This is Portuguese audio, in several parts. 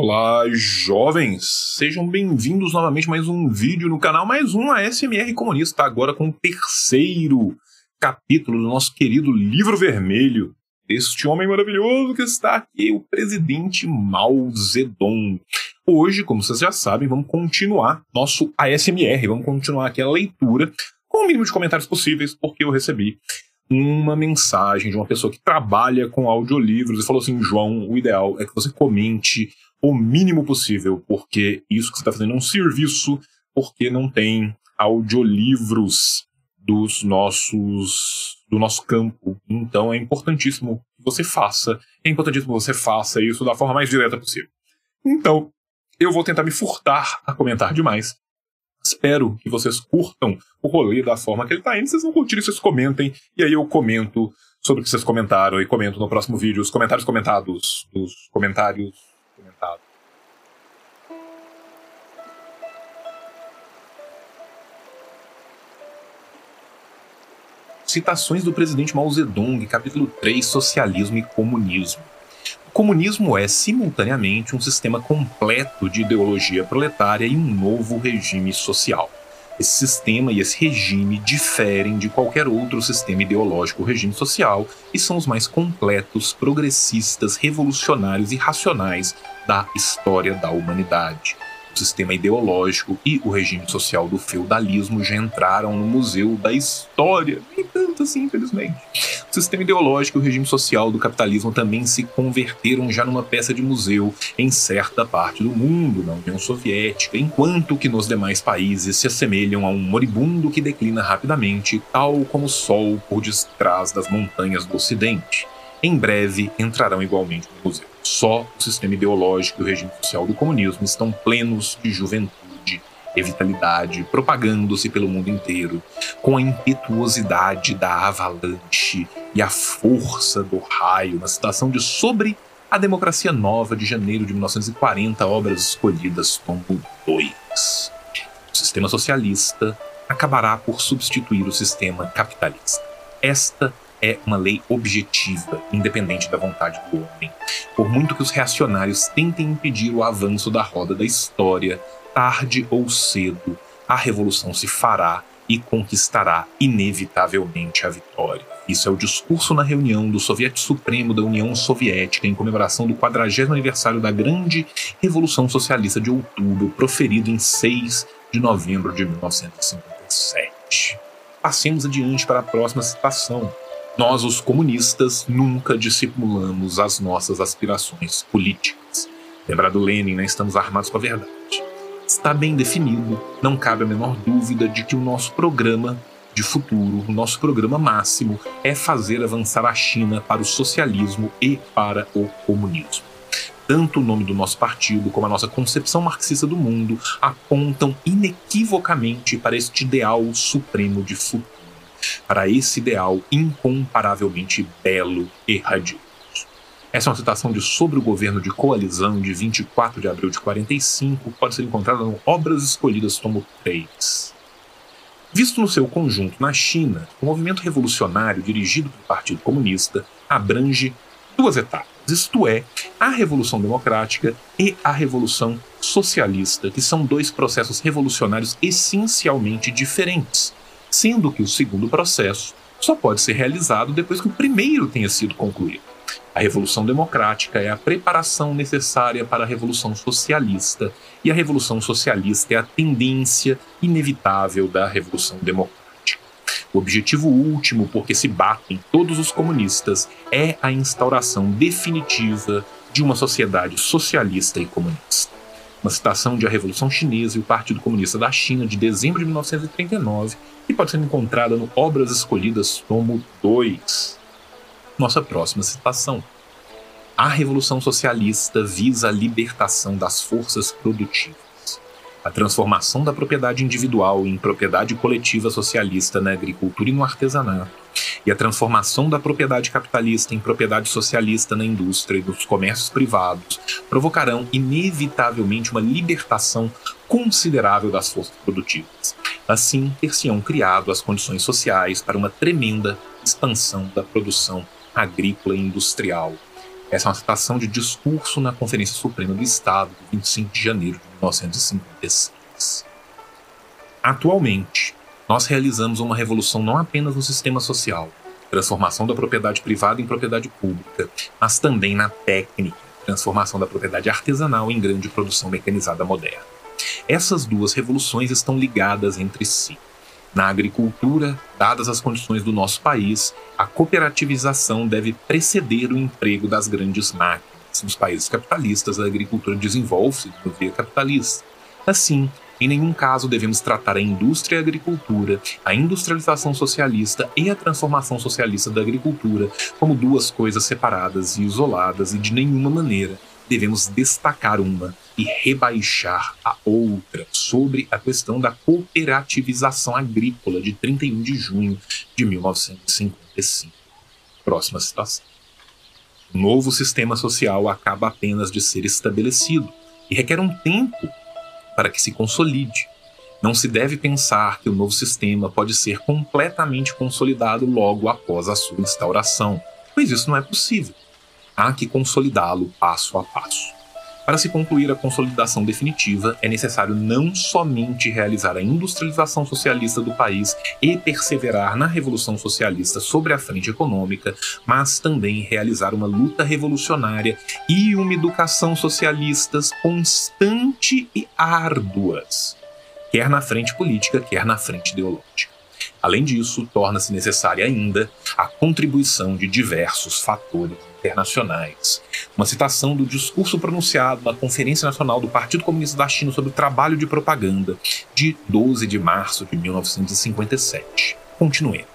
Olá, jovens! Sejam bem-vindos novamente a mais um vídeo no canal, mais um ASMR Comunista, agora com o terceiro capítulo do nosso querido Livro Vermelho, este homem maravilhoso que está aqui, o presidente Mao Zedong. Hoje, como vocês já sabem, vamos continuar nosso ASMR, vamos continuar aqui a leitura com o mínimo de comentários possíveis, porque eu recebi uma mensagem de uma pessoa que trabalha com audiolivros e falou assim: João, o ideal é que você comente o mínimo possível, porque isso que você está fazendo é um serviço, porque não tem audiolivros dos nossos do nosso campo. Então é importantíssimo que você faça, é importantíssimo que você faça isso da forma mais direta possível. Então, eu vou tentar me furtar a comentar demais. Espero que vocês curtam o rolê da forma que ele está indo. Vocês não curtirem, vocês comentem. E aí eu comento sobre o que vocês comentaram e comento no próximo vídeo os comentários comentados dos comentários Citações do presidente Mao Zedong, capítulo 3, Socialismo e Comunismo. O comunismo é, simultaneamente, um sistema completo de ideologia proletária e um novo regime social. Esse sistema e esse regime diferem de qualquer outro sistema ideológico ou regime social e são os mais completos, progressistas, revolucionários e racionais da história da humanidade. Sistema ideológico e o regime social do feudalismo já entraram no Museu da História. Nem tanto assim, infelizmente. O sistema ideológico e o regime social do capitalismo também se converteram já numa peça de museu em certa parte do mundo, na União Soviética, enquanto que nos demais países se assemelham a um moribundo que declina rapidamente, tal como o sol por detrás das montanhas do Ocidente. Em breve entrarão igualmente no museu. Só o sistema ideológico e o regime social do comunismo estão plenos de juventude e vitalidade, propagando-se pelo mundo inteiro, com a impetuosidade da avalanche e a força do raio, na citação de Sobre a Democracia Nova de janeiro de 1940, Obras Escolhidas, tomo 2. O sistema socialista acabará por substituir o sistema capitalista. Esta uma lei objetiva, independente da vontade do homem. Por muito que os reacionários tentem impedir o avanço da roda da história, tarde ou cedo, a revolução se fará e conquistará inevitavelmente a vitória. Isso é o discurso na reunião do Soviético Supremo da União Soviética em comemoração do 40 aniversário da Grande Revolução Socialista de Outubro, proferido em 6 de novembro de 1957. Passemos adiante para a próxima citação. Nós, os comunistas, nunca dissimulamos as nossas aspirações políticas. Lembrado Lenin, né? estamos armados com a verdade. Está bem definido, não cabe a menor dúvida de que o nosso programa de futuro, o nosso programa máximo, é fazer avançar a China para o socialismo e para o comunismo. Tanto o nome do nosso partido como a nossa concepção marxista do mundo apontam inequivocamente para este ideal supremo de futuro para esse ideal incomparavelmente belo e radioso. Essa é uma citação de Sobre o Governo de Coalizão de 24 de abril de 45, pode ser encontrada no Obras Escolhidas, tomo 3. Visto no seu conjunto na China, o movimento revolucionário dirigido pelo Partido Comunista abrange duas etapas, isto é, a Revolução Democrática e a Revolução Socialista, que são dois processos revolucionários essencialmente diferentes, sendo que o segundo processo só pode ser realizado depois que o primeiro tenha sido concluído. A Revolução Democrática é a preparação necessária para a Revolução Socialista, e a Revolução Socialista é a tendência inevitável da Revolução Democrática. O objetivo último por que se batem todos os comunistas é a instauração definitiva de uma sociedade socialista e comunista uma citação de A Revolução Chinesa e o Partido Comunista da China de dezembro de 1939, que pode ser encontrada no Obras Escolhidas, tomo 2. Nossa próxima citação. A Revolução Socialista visa a libertação das forças produtivas a transformação da propriedade individual em propriedade coletiva socialista na agricultura e no artesanato, e a transformação da propriedade capitalista em propriedade socialista na indústria e nos comércios privados provocarão inevitavelmente uma libertação considerável das forças produtivas. Assim, ter-se-ão criado as condições sociais para uma tremenda expansão da produção agrícola e industrial, Essa é uma citação de discurso na Conferência Suprema do Estado, de 25 de janeiro de 1956. Atualmente, nós realizamos uma revolução não apenas no sistema social, transformação da propriedade privada em propriedade pública, mas também na técnica, transformação da propriedade artesanal em grande produção mecanizada moderna. Essas duas revoluções estão ligadas entre si. Na agricultura, dadas as condições do nosso país, a cooperativização deve preceder o emprego das grandes máquinas. Nos países capitalistas, a agricultura desenvolve-se de via capitalista. Assim, em nenhum caso devemos tratar a indústria e a agricultura, a industrialização socialista e a transformação socialista da agricultura como duas coisas separadas e isoladas, e de nenhuma maneira devemos destacar uma e rebaixar a outra sobre a questão da cooperativização agrícola de 31 de junho de 1955. Próxima citação. O novo sistema social acaba apenas de ser estabelecido e requer um tempo para que se consolide. Não se deve pensar que o novo sistema pode ser completamente consolidado logo após a sua instauração, pois isso não é possível há que consolidá-lo passo a passo. Para se concluir a consolidação definitiva, é necessário não somente realizar a industrialização socialista do país e perseverar na revolução socialista sobre a frente econômica, mas também realizar uma luta revolucionária e uma educação socialistas constante e árduas, quer na frente política, quer na frente ideológica. Além disso, torna-se necessária ainda a contribuição de diversos fatores internacionais. Uma citação do discurso pronunciado na Conferência Nacional do Partido Comunista da China sobre o trabalho de propaganda, de 12 de março de 1957. Continuemos.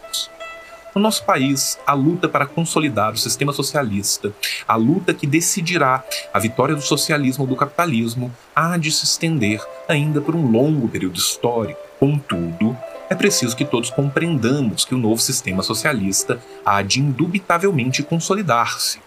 No nosso país, a luta para consolidar o sistema socialista, a luta que decidirá a vitória do socialismo ou do capitalismo, há de se estender ainda por um longo período histórico. Contudo, é preciso que todos compreendamos que o novo sistema socialista há de indubitavelmente consolidar-se.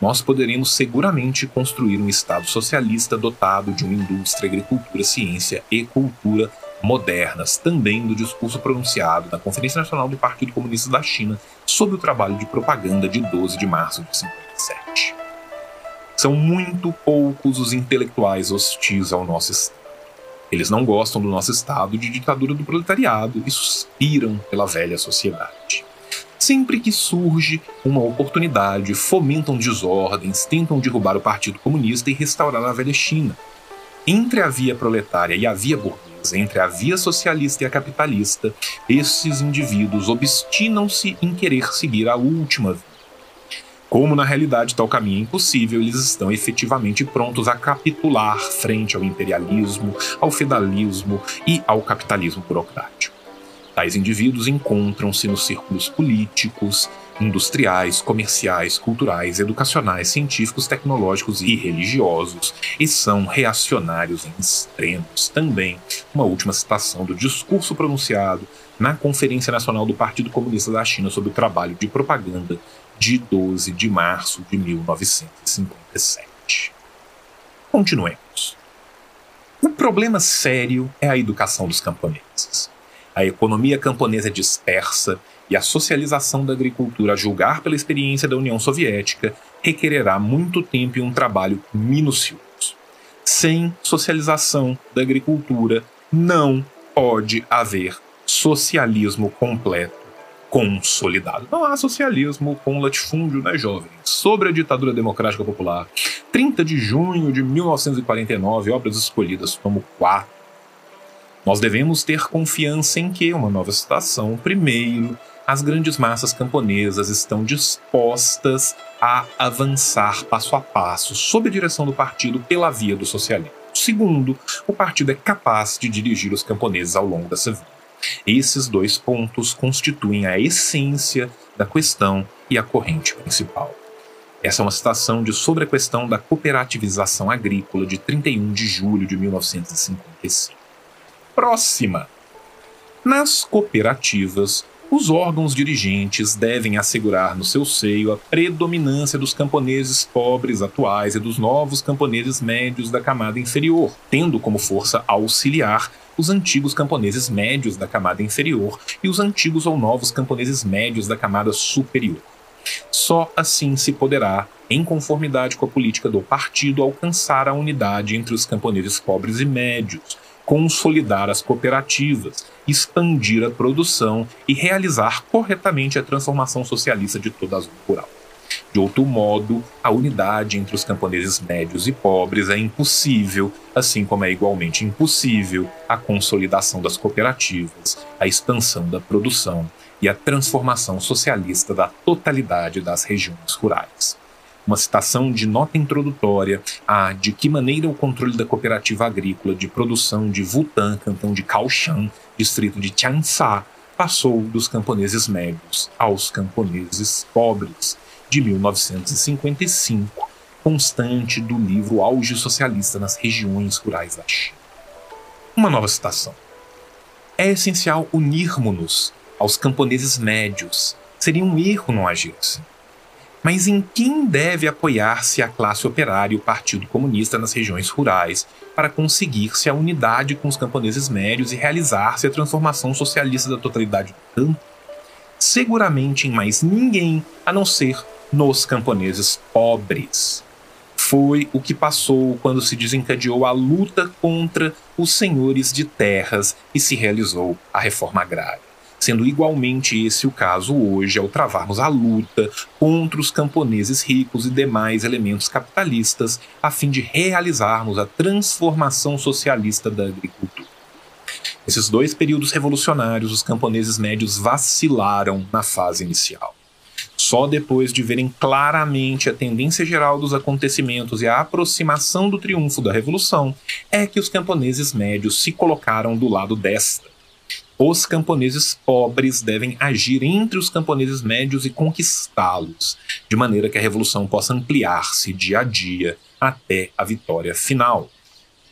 Nós poderemos seguramente construir um Estado socialista dotado de uma indústria, agricultura, ciência e cultura modernas, também do discurso pronunciado na Conferência Nacional do Partido Comunista da China sobre o trabalho de propaganda de 12 de março de 57. São muito poucos os intelectuais hostis ao nosso Estado eles não gostam do nosso estado de ditadura do proletariado e suspiram pela velha sociedade. Sempre que surge uma oportunidade, fomentam desordens, tentam derrubar o Partido Comunista e restaurar a velha China. Entre a via proletária e a via burguesa, entre a via socialista e a capitalista, esses indivíduos obstinam-se em querer seguir a última via como na realidade tal caminho é impossível, eles estão efetivamente prontos a capitular frente ao imperialismo, ao feudalismo e ao capitalismo burocrático. Tais indivíduos encontram-se nos círculos políticos, industriais, comerciais, culturais, educacionais, científicos, tecnológicos e religiosos, e são reacionários em extremos. Também, uma última citação do discurso pronunciado na Conferência Nacional do Partido Comunista da China sobre o trabalho de propaganda de 12 de março de 1957. Continuemos. O problema sério é a educação dos camponeses. A economia camponesa é dispersa e a socialização da agricultura, a julgar pela experiência da União Soviética, requererá muito tempo e um trabalho minucioso. Sem socialização da agricultura, não pode haver socialismo completo consolidado. Não há socialismo com latifúndio, né, jovens? Sobre a ditadura democrática popular. 30 de junho de 1949, obras escolhidas, tomo 4. Nós devemos ter confiança em que, uma nova citação, primeiro, as grandes massas camponesas estão dispostas a avançar passo a passo sob a direção do partido pela via do socialismo. Segundo, o partido é capaz de dirigir os camponeses ao longo dessa vida. Esses dois pontos constituem a essência da questão e a corrente principal. Essa é uma citação de Sobre a Questão da Cooperativização Agrícola de 31 de julho de 1955. Próxima. Nas cooperativas, os órgãos dirigentes devem assegurar no seu seio a predominância dos camponeses pobres atuais e dos novos camponeses médios da camada inferior, tendo como força auxiliar os antigos camponeses médios da camada inferior e os antigos ou novos camponeses médios da camada superior. Só assim se poderá, em conformidade com a política do partido, alcançar a unidade entre os camponeses pobres e médios, consolidar as cooperativas, expandir a produção e realizar corretamente a transformação socialista de toda a zona rural. De outro modo, a unidade entre os camponeses médios e pobres é impossível, assim como é igualmente impossível a consolidação das cooperativas, a expansão da produção e a transformação socialista da totalidade das regiões rurais. Uma citação de nota introdutória a de que maneira o controle da cooperativa agrícola de produção de Wutan, cantão de Kaoshan, distrito de Tiansha, passou dos camponeses médios aos camponeses pobres, de 1955, constante do livro Auge Socialista nas Regiões Rurais da China. Uma nova citação. É essencial unirmos-nos aos camponeses médios. Seria um erro não agir assim. Mas em quem deve apoiar-se a classe operária e o Partido Comunista nas regiões rurais para conseguir-se a unidade com os camponeses médios e realizar-se a transformação socialista da totalidade do campo? Seguramente em mais ninguém a não ser nos camponeses pobres. Foi o que passou quando se desencadeou a luta contra os senhores de terras e se realizou a reforma agrária. Sendo igualmente esse o caso hoje ao travarmos a luta contra os camponeses ricos e demais elementos capitalistas a fim de realizarmos a transformação socialista da agricultura. Nesses dois períodos revolucionários, os camponeses médios vacilaram na fase inicial. Só depois de verem claramente a tendência geral dos acontecimentos e a aproximação do triunfo da Revolução é que os camponeses médios se colocaram do lado desta. Os camponeses pobres devem agir entre os camponeses médios e conquistá-los, de maneira que a revolução possa ampliar-se dia a dia até a vitória final.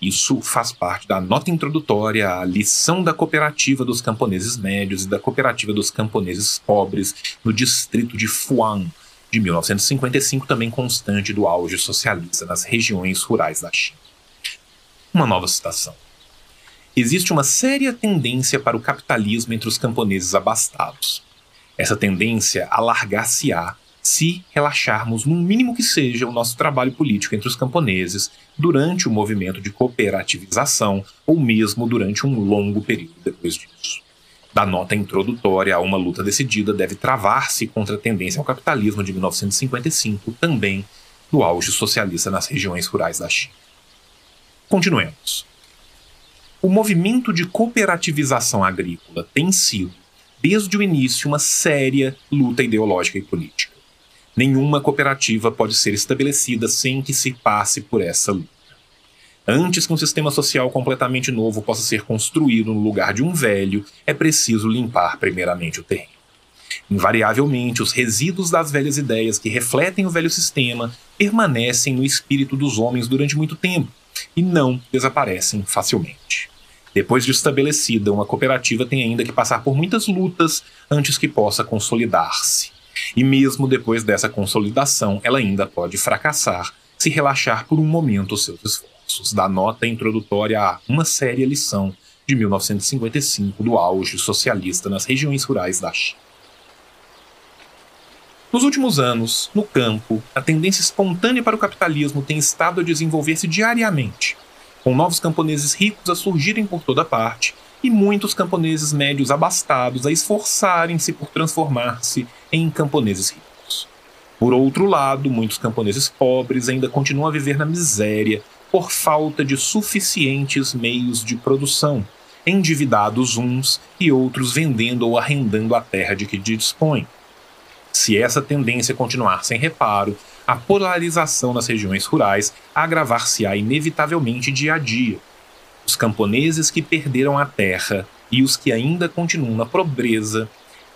Isso faz parte da nota introdutória à lição da cooperativa dos camponeses médios e da cooperativa dos camponeses pobres no distrito de Fuan, de 1955, também constante do auge socialista nas regiões rurais da China. Uma nova citação. Existe uma séria tendência para o capitalismo entre os camponeses abastados. Essa tendência alargar-se-á se relaxarmos, no mínimo que seja, o nosso trabalho político entre os camponeses durante o movimento de cooperativização ou mesmo durante um longo período depois disso. Da nota introdutória a uma luta decidida deve travar-se contra a tendência ao capitalismo de 1955, também do auge socialista nas regiões rurais da China. Continuemos. O movimento de cooperativização agrícola tem sido, desde o início, uma séria luta ideológica e política. Nenhuma cooperativa pode ser estabelecida sem que se passe por essa luta. Antes que um sistema social completamente novo possa ser construído no lugar de um velho, é preciso limpar primeiramente o terreno. Invariavelmente, os resíduos das velhas ideias que refletem o velho sistema permanecem no espírito dos homens durante muito tempo e não desaparecem facilmente. Depois de estabelecida, uma cooperativa tem ainda que passar por muitas lutas antes que possa consolidar-se. E mesmo depois dessa consolidação, ela ainda pode fracassar se relaxar por um momento os seus esforços. Da nota introdutória a uma séria lição de 1955 do auge socialista nas regiões rurais da China. Nos últimos anos, no campo, a tendência espontânea para o capitalismo tem estado a desenvolver-se diariamente, com novos camponeses ricos a surgirem por toda parte e muitos camponeses médios abastados a esforçarem-se por transformar-se em camponeses ricos. Por outro lado, muitos camponeses pobres ainda continuam a viver na miséria por falta de suficientes meios de produção, endividados uns e outros vendendo ou arrendando a terra de que dispõem. Se essa tendência continuar sem reparo, a polarização nas regiões rurais agravar-se-á inevitavelmente dia a dia, os camponeses que perderam a terra e os que ainda continuam na pobreza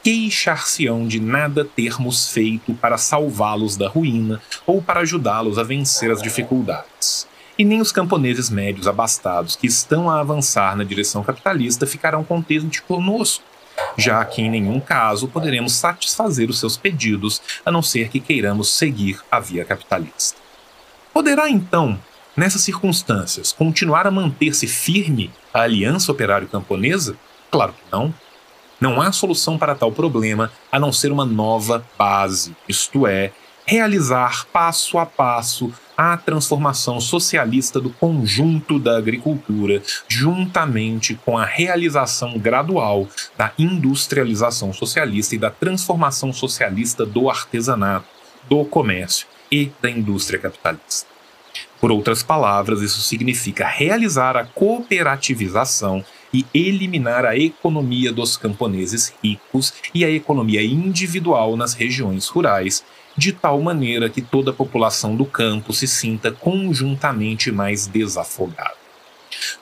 queixar-se-ão de nada termos feito para salvá-los da ruína ou para ajudá-los a vencer as dificuldades. E nem os camponeses médios abastados que estão a avançar na direção capitalista ficarão contentes conosco, já que em nenhum caso poderemos satisfazer os seus pedidos a não ser que queiramos seguir a via capitalista. Poderá então Nessas circunstâncias, continuar a manter-se firme a aliança operário-camponesa? Claro que não. Não há solução para tal problema a não ser uma nova base, isto é, realizar passo a passo a transformação socialista do conjunto da agricultura, juntamente com a realização gradual da industrialização socialista e da transformação socialista do artesanato, do comércio e da indústria capitalista. Por outras palavras, isso significa realizar a cooperativização e eliminar a economia dos camponeses ricos e a economia individual nas regiões rurais, de tal maneira que toda a população do campo se sinta conjuntamente mais desafogada.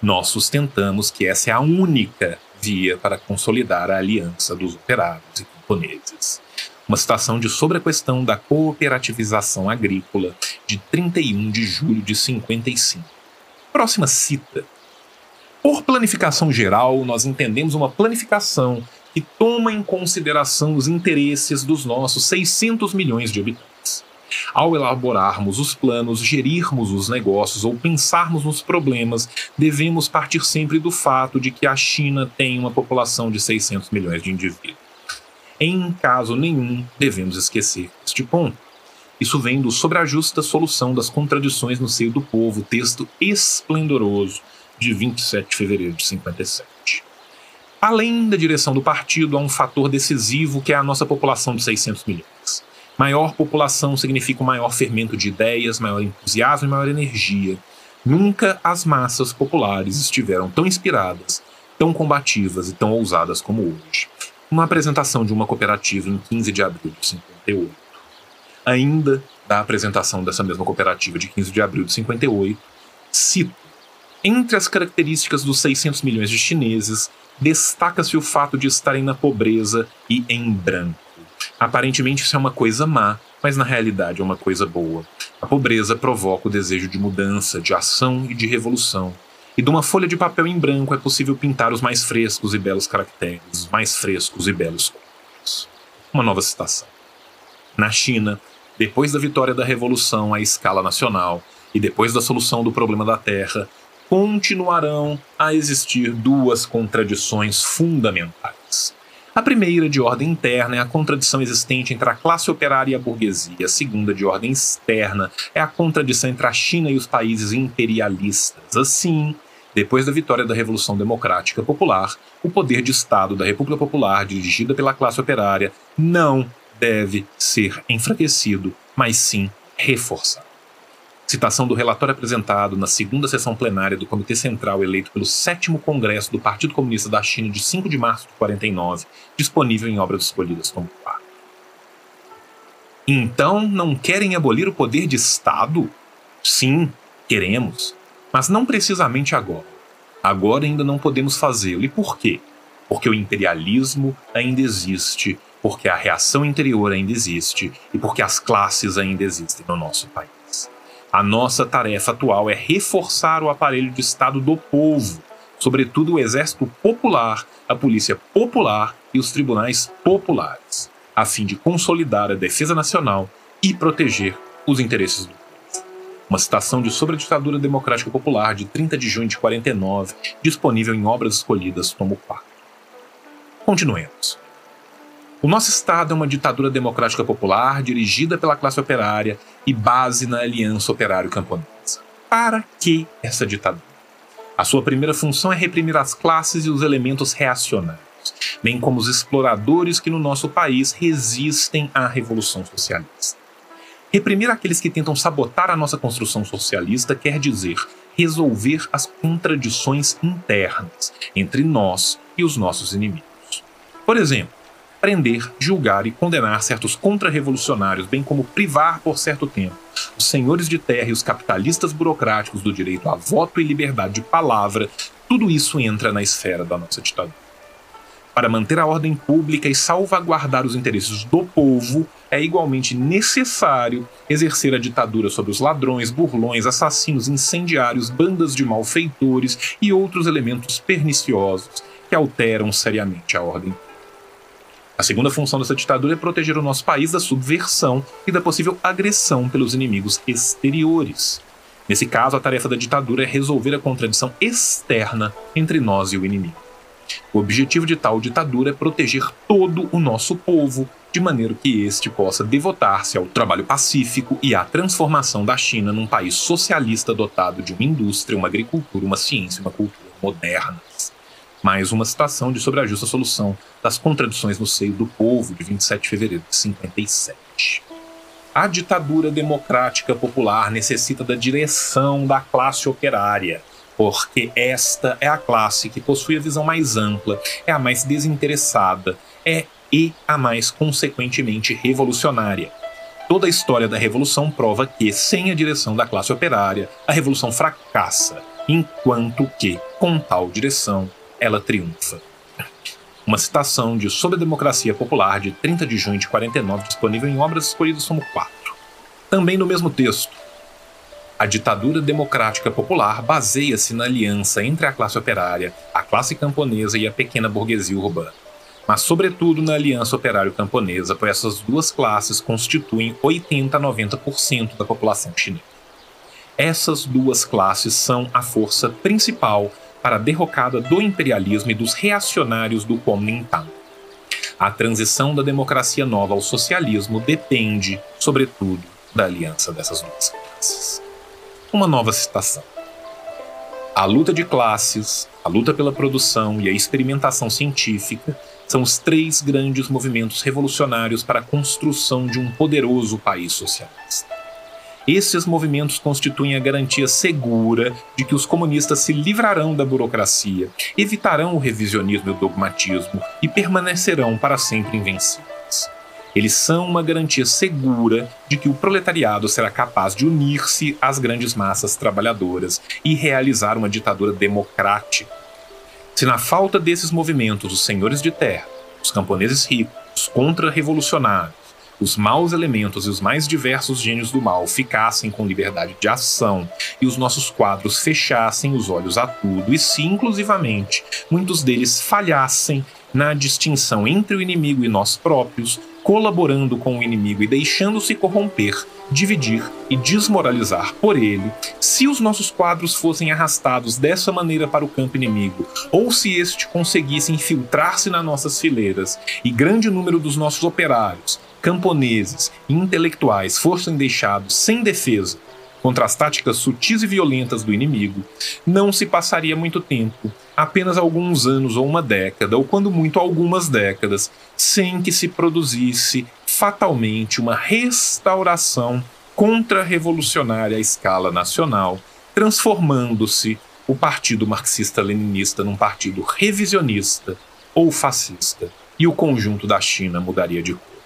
Nós sustentamos que essa é a única via para consolidar a aliança dos operários e camponeses. Uma citação de sobre a questão da cooperativização agrícola de 31 de julho de 55. Próxima cita por planificação geral, nós entendemos uma planificação que toma em consideração os interesses dos nossos 600 milhões de habitantes. Ao elaborarmos os planos, gerirmos os negócios ou pensarmos nos problemas, devemos partir sempre do fato de que a China tem uma população de 600 milhões de indivíduos. Em caso nenhum, devemos esquecer este ponto. Isso vem do Sobre a Justa Solução das Contradições no Seio do Povo, texto esplendoroso de 27 de fevereiro de 57. Além da direção do partido, há um fator decisivo que é a nossa população de 600 milhões. Maior população significa um maior fermento de ideias, maior entusiasmo e maior energia. Nunca as massas populares estiveram tão inspiradas, tão combativas e tão ousadas como hoje. Uma apresentação de uma cooperativa em 15 de abril de 58. Ainda da apresentação dessa mesma cooperativa de 15 de abril de 58, cito entre as características dos 600 milhões de chineses, destaca-se o fato de estarem na pobreza e em branco. Aparentemente isso é uma coisa má, mas na realidade é uma coisa boa. A pobreza provoca o desejo de mudança, de ação e de revolução. E de uma folha de papel em branco é possível pintar os mais frescos e belos caracteres, os mais frescos e belos códigos. Uma nova citação. Na China, depois da vitória da revolução à escala nacional e depois da solução do problema da terra, continuarão a existir duas contradições fundamentais. A primeira, de ordem interna, é a contradição existente entre a classe operária e a burguesia. A segunda, de ordem externa, é a contradição entre a China e os países imperialistas. Assim, depois da vitória da Revolução Democrática Popular, o poder de Estado da República Popular, dirigida pela classe operária, não deve ser enfraquecido, mas sim reforçado. Citação do relatório apresentado na segunda sessão plenária do Comitê Central eleito pelo sétimo Congresso do Partido Comunista da China de 5 de março de 49, disponível em obras escolhidas como par. Então, não querem abolir o poder de Estado? Sim, queremos, mas não precisamente agora. Agora ainda não podemos fazê-lo. E por quê? Porque o imperialismo ainda existe, porque a reação interior ainda existe e porque as classes ainda existem no nosso país. A nossa tarefa atual é reforçar o aparelho de Estado do povo, sobretudo o Exército Popular, a Polícia Popular e os tribunais populares, a fim de consolidar a defesa nacional e proteger os interesses do. Uma citação de Sobre a Ditadura Democrática Popular de 30 de junho de 49, disponível em obras escolhidas como quarto. Continuemos. O nosso Estado é uma ditadura democrática popular dirigida pela classe operária e base na aliança operário-camponesa. Para que essa ditadura? A sua primeira função é reprimir as classes e os elementos reacionários, bem como os exploradores que no nosso país resistem à revolução socialista. Reprimir aqueles que tentam sabotar a nossa construção socialista quer dizer resolver as contradições internas entre nós e os nossos inimigos. Por exemplo, prender, julgar e condenar certos contra-revolucionários, bem como privar por certo tempo os senhores de terra e os capitalistas burocráticos do direito a voto e liberdade de palavra, tudo isso entra na esfera da nossa ditadura. Para manter a ordem pública e salvaguardar os interesses do povo, é igualmente necessário exercer a ditadura sobre os ladrões, burlões, assassinos, incendiários, bandas de malfeitores e outros elementos perniciosos que alteram seriamente a ordem. A segunda função dessa ditadura é proteger o nosso país da subversão e da possível agressão pelos inimigos exteriores. Nesse caso, a tarefa da ditadura é resolver a contradição externa entre nós e o inimigo. O objetivo de tal ditadura é proteger todo o nosso povo, de maneira que este possa devotar-se ao trabalho pacífico e à transformação da China num país socialista dotado de uma indústria, uma agricultura, uma ciência e uma cultura modernas. Mais uma citação de Sobre a Justa Solução das Contradições no Seio do Povo, de 27 de fevereiro de 57. A ditadura democrática popular necessita da direção da classe operária, porque esta é a classe que possui a visão mais ampla, é a mais desinteressada, é e a mais consequentemente revolucionária. Toda a história da revolução prova que, sem a direção da classe operária, a revolução fracassa, enquanto que, com tal direção, ela triunfa. Uma citação de Sobre a Democracia Popular de 30 de junho de 49, disponível em obras escolhidas como quatro. Também no mesmo texto, a ditadura democrática popular baseia-se na aliança entre a classe operária, a classe camponesa e a pequena burguesia urbana mas sobretudo na aliança operário-camponesa, pois essas duas classes constituem 80 a 90% da população chinesa. Essas duas classes são a força principal para a derrocada do imperialismo e dos reacionários do Kuomintang. A transição da democracia nova ao socialismo depende, sobretudo, da aliança dessas duas classes. Uma nova citação. A luta de classes, a luta pela produção e a experimentação científica são os três grandes movimentos revolucionários para a construção de um poderoso país socialista. Esses movimentos constituem a garantia segura de que os comunistas se livrarão da burocracia, evitarão o revisionismo e o dogmatismo e permanecerão para sempre invencíveis. Eles são uma garantia segura de que o proletariado será capaz de unir-se às grandes massas trabalhadoras e realizar uma ditadura democrática. Se na falta desses movimentos os senhores de terra, os camponeses ricos, os contra-revolucionários, os maus elementos e os mais diversos gênios do mal ficassem com liberdade de ação e os nossos quadros fechassem os olhos a tudo, e se, inclusivamente, muitos deles falhassem na distinção entre o inimigo e nós próprios, colaborando com o inimigo e deixando-se corromper, dividir e desmoralizar por ele, se os nossos quadros fossem arrastados dessa maneira para o campo inimigo, ou se este conseguisse infiltrar-se nas nossas fileiras e grande número dos nossos operários, camponeses e intelectuais fossem deixados sem defesa contra as táticas sutis e violentas do inimigo, não se passaria muito tempo, apenas alguns anos ou uma década, ou quando muito algumas décadas, sem que se produzisse fatalmente uma restauração contra-revolucionária à escala nacional, transformando-se o Partido Marxista-Leninista num partido revisionista ou fascista, e o conjunto da China mudaria de cor.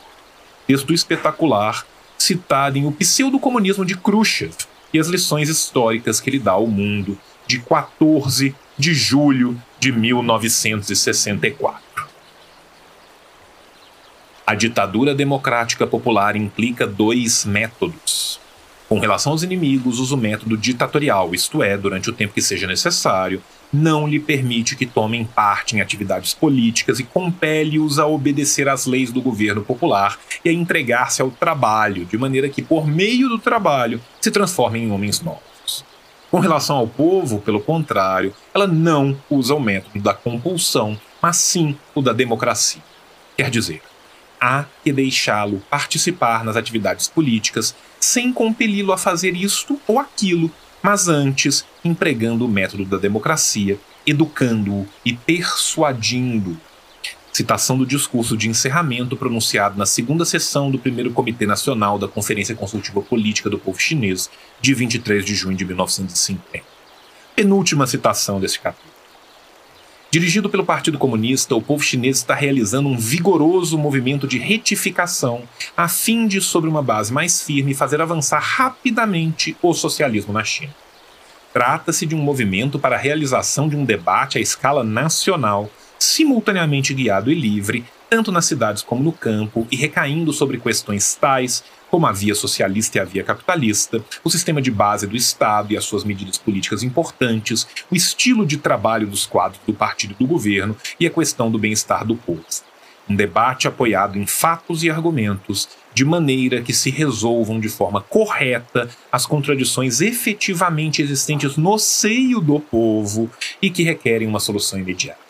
Texto espetacular citado em O Pseudo-Comunismo de Khrushchev e as lições históricas que ele dá ao mundo, de 14 de julho de 1964. A ditadura democrática popular implica dois métodos. Com relação aos inimigos, usa o método ditatorial, isto é, durante o tempo que seja necessário, não lhe permite que tomem parte em atividades políticas e compele-os a obedecer às leis do governo popular e a entregar-se ao trabalho, de maneira que, por meio do trabalho, se transformem em homens novos. Com relação ao povo, pelo contrário, ela não usa o método da compulsão, mas sim o da democracia. Quer dizer, há que deixá-lo participar nas atividades políticas sem compeli-lo a fazer isto ou aquilo mas antes empregando o método da democracia, educando-o e persuadindo. Citação do discurso de encerramento pronunciado na segunda sessão do primeiro Comitê Nacional da Conferência Consultiva Política do Povo Chinês, de 23 de junho de 1950. Penúltima citação desse capítulo. Dirigido pelo Partido Comunista, o povo chinês está realizando um vigoroso movimento de retificação a fim de, sobre uma base mais firme, fazer avançar rapidamente o socialismo na China. Trata-se de um movimento para a realização de um debate à escala nacional, simultaneamente guiado e livre, tanto nas cidades como no campo, e recaindo sobre questões tais como a via socialista e a via capitalista, o sistema de base do Estado e as suas medidas políticas importantes, o estilo de trabalho dos quadros do partido do governo e a questão do bem-estar do povo. Um debate apoiado em fatos e argumentos, de maneira que se resolvam de forma correta as contradições efetivamente existentes no seio do povo e que requerem uma solução imediata.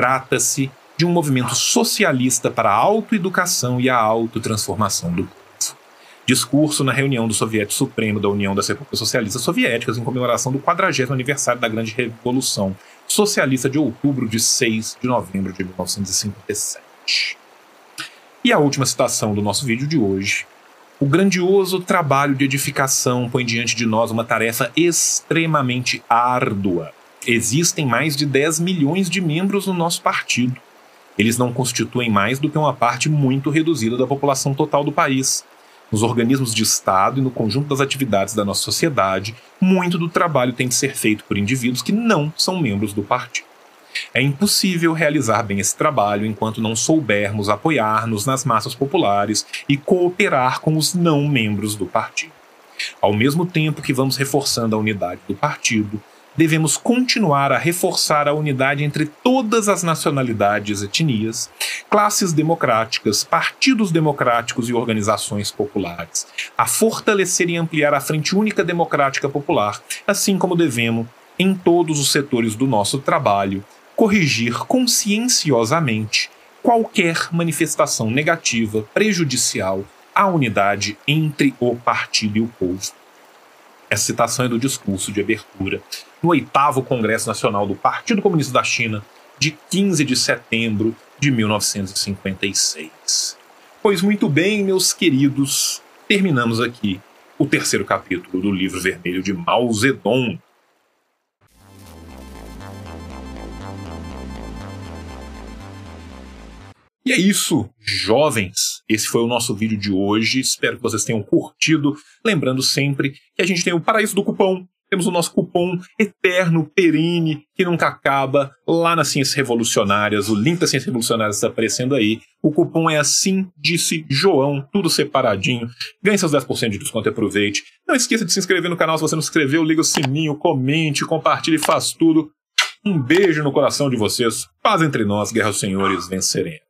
Trata-se de um movimento socialista para a autoeducação e a autotransformação do povo. Discurso na reunião do Soviético Supremo da União das Repúblicas Socialistas Soviéticas em comemoração do 40 aniversário da Grande Revolução Socialista de outubro de 6 de novembro de 1957. E a última citação do nosso vídeo de hoje. O grandioso trabalho de edificação põe diante de nós uma tarefa extremamente árdua. Existem mais de 10 milhões de membros no nosso partido. Eles não constituem mais do que uma parte muito reduzida da população total do país nos organismos de Estado e no conjunto das atividades da nossa sociedade, muito do trabalho tem de ser feito por indivíduos que não são membros do partido. É impossível realizar bem esse trabalho enquanto não soubermos apoiar-nos nas massas populares e cooperar com os não membros do partido. Ao mesmo tempo que vamos reforçando a unidade do partido, devemos continuar a reforçar a unidade entre todas as nacionalidades etnias, classes democráticas, partidos democráticos e organizações populares, a fortalecer e ampliar a Frente Única Democrática Popular, assim como devemos, em todos os setores do nosso trabalho, corrigir conscienciosamente qualquer manifestação negativa, prejudicial à unidade entre o partido e o povo. Essa citação é do discurso de abertura no oitavo Congresso Nacional do Partido Comunista da China, de 15 de setembro de 1956. Pois muito bem, meus queridos, terminamos aqui o terceiro capítulo do livro vermelho de Mao Zedong. E é isso, jovens. Esse foi o nosso vídeo de hoje. Espero que vocês tenham curtido. Lembrando sempre que a gente tem o Paraíso do Cupom temos o nosso cupom eterno, perene, que nunca acaba, lá nas Ciências Revolucionárias. O link das Ciências Revolucionárias está aparecendo aí. O cupom é assim, disse João, tudo separadinho. Ganhe seus 10% de desconto e aproveite. Não esqueça de se inscrever no canal se você não se inscreveu. Liga o sininho, comente, compartilhe, faz tudo. Um beijo no coração de vocês. Paz entre nós, guerra aos senhores, venceremos.